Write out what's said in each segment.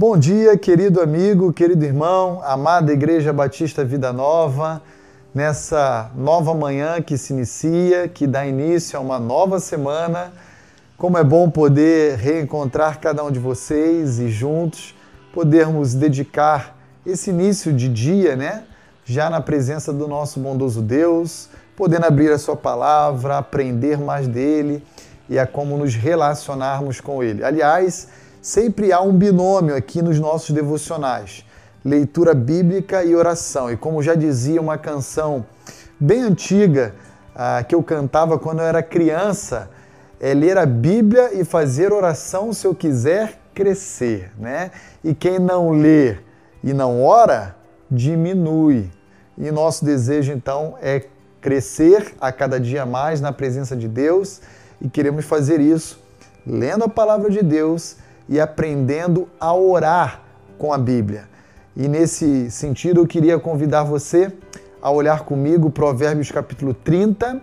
Bom dia, querido amigo, querido irmão, amada Igreja Batista Vida Nova, nessa nova manhã que se inicia, que dá início a uma nova semana. Como é bom poder reencontrar cada um de vocês e juntos podermos dedicar esse início de dia, né? Já na presença do nosso bondoso Deus, podendo abrir a Sua palavra, aprender mais dele e a como nos relacionarmos com Ele. Aliás, sempre há um binômio aqui nos nossos devocionais: leitura bíblica e oração. E como já dizia uma canção bem antiga ah, que eu cantava quando eu era criança, é ler a Bíblia e fazer oração se eu quiser crescer, né? E quem não lê e não ora, diminui. E nosso desejo então é crescer a cada dia mais na presença de Deus e queremos fazer isso lendo a palavra de Deus e aprendendo a orar com a Bíblia. E nesse sentido, eu queria convidar você a olhar comigo Provérbios capítulo 30.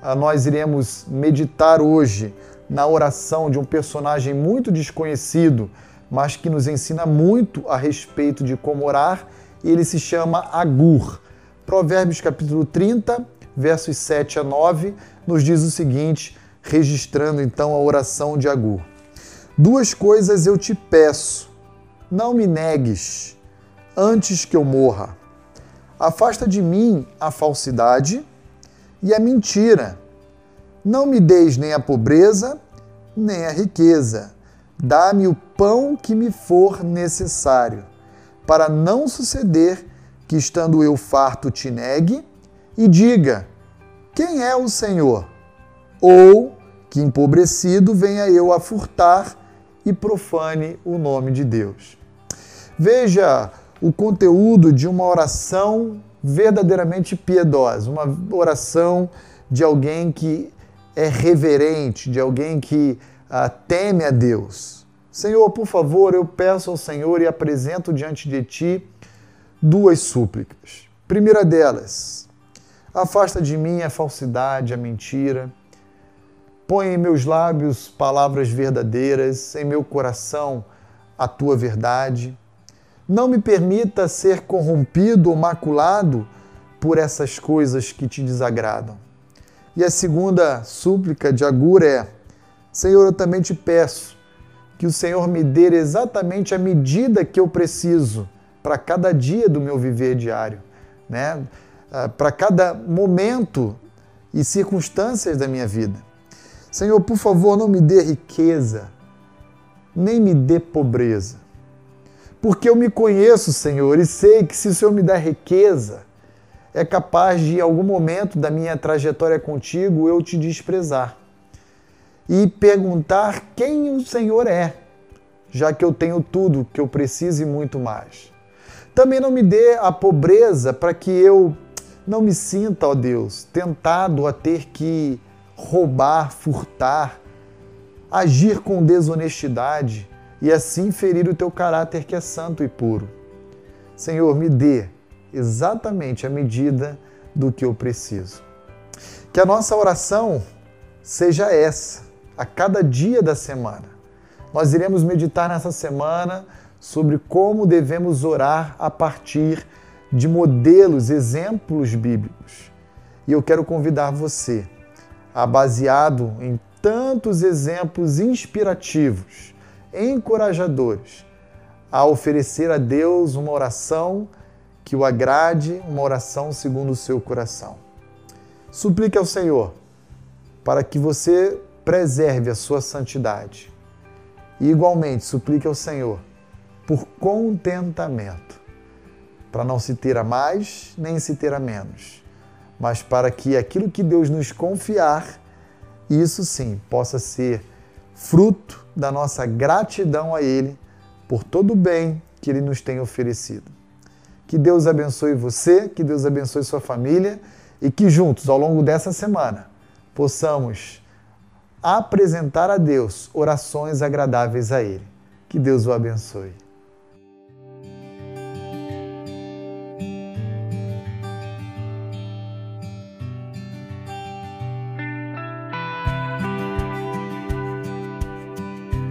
Ah, nós iremos meditar hoje na oração de um personagem muito desconhecido, mas que nos ensina muito a respeito de como orar, ele se chama Agur. Provérbios capítulo 30, versos 7 a 9, nos diz o seguinte, registrando então a oração de Agur. Duas coisas eu te peço, não me negues, antes que eu morra. Afasta de mim a falsidade e a mentira. Não me deis nem a pobreza, nem a riqueza. Dá-me o pão que me for necessário, para não suceder que, estando eu farto, te negue e diga: Quem é o Senhor? Ou que, empobrecido, venha eu a furtar e profane o nome de Deus. Veja o conteúdo de uma oração verdadeiramente piedosa, uma oração de alguém que é reverente, de alguém que ah, teme a Deus. Senhor, por favor, eu peço ao Senhor e apresento diante de Ti duas súplicas. Primeira delas, afasta de mim a falsidade, a mentira Põe em meus lábios palavras verdadeiras, em meu coração a tua verdade. Não me permita ser corrompido ou maculado por essas coisas que te desagradam. E a segunda súplica de Agur é: Senhor, eu também te peço que o Senhor me dê exatamente a medida que eu preciso para cada dia do meu viver diário, né? Ah, para cada momento e circunstâncias da minha vida. Senhor, por favor, não me dê riqueza, nem me dê pobreza. Porque eu me conheço, Senhor, e sei que se o Senhor me der riqueza, é capaz de, em algum momento da minha trajetória contigo, eu te desprezar e perguntar quem o Senhor é, já que eu tenho tudo que eu preciso e muito mais. Também não me dê a pobreza para que eu não me sinta, ó Deus, tentado a ter que roubar, furtar, agir com desonestidade e assim ferir o teu caráter que é santo e puro. Senhor, me dê exatamente a medida do que eu preciso. Que a nossa oração seja essa, a cada dia da semana. Nós iremos meditar nessa semana sobre como devemos orar a partir de modelos, exemplos bíblicos. E eu quero convidar você baseado em tantos exemplos inspirativos, encorajadores, a oferecer a Deus uma oração que o agrade, uma oração segundo o seu coração. Suplique ao Senhor para que você preserve a sua santidade. E igualmente suplique ao Senhor por contentamento, para não se ter a mais nem se ter a menos mas para que aquilo que Deus nos confiar, isso sim possa ser fruto da nossa gratidão a Ele por todo o bem que Ele nos tem oferecido. Que Deus abençoe você, que Deus abençoe sua família e que juntos, ao longo dessa semana, possamos apresentar a Deus orações agradáveis a Ele. Que Deus o abençoe.